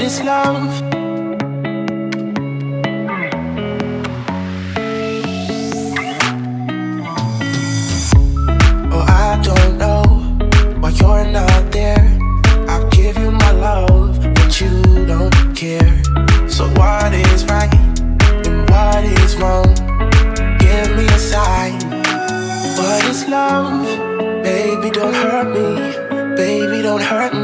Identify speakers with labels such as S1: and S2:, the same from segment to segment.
S1: is love? Oh, I don't know why you're not there. I'll give you my love, but you don't care. So, what is right and what is wrong? Give me a sign. What is love? Baby, don't hurt me. Baby, don't hurt me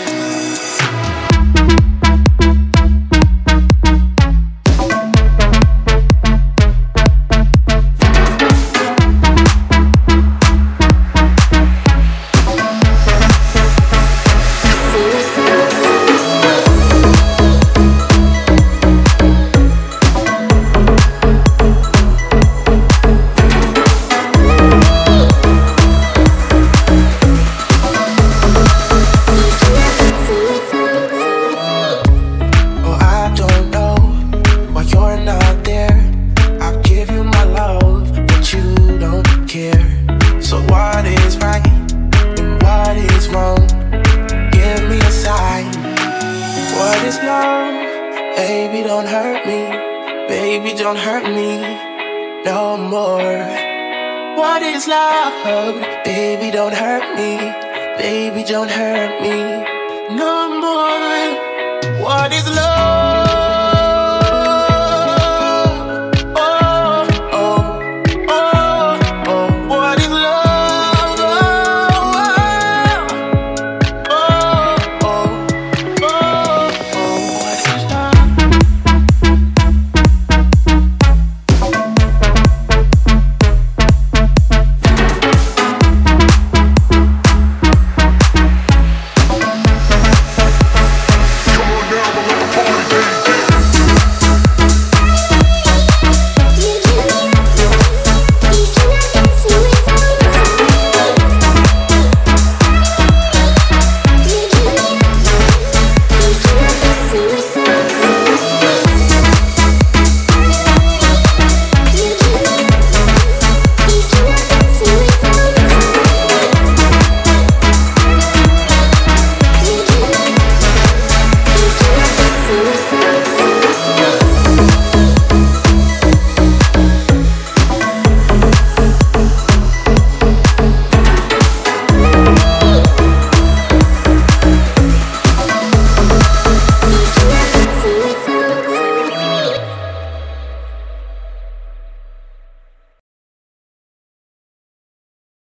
S1: Wrong? Give me a sign. What is love? Baby, don't hurt me. Baby, don't hurt me no more. What is love? Baby, don't hurt me. Baby, don't hurt me no more. What is love?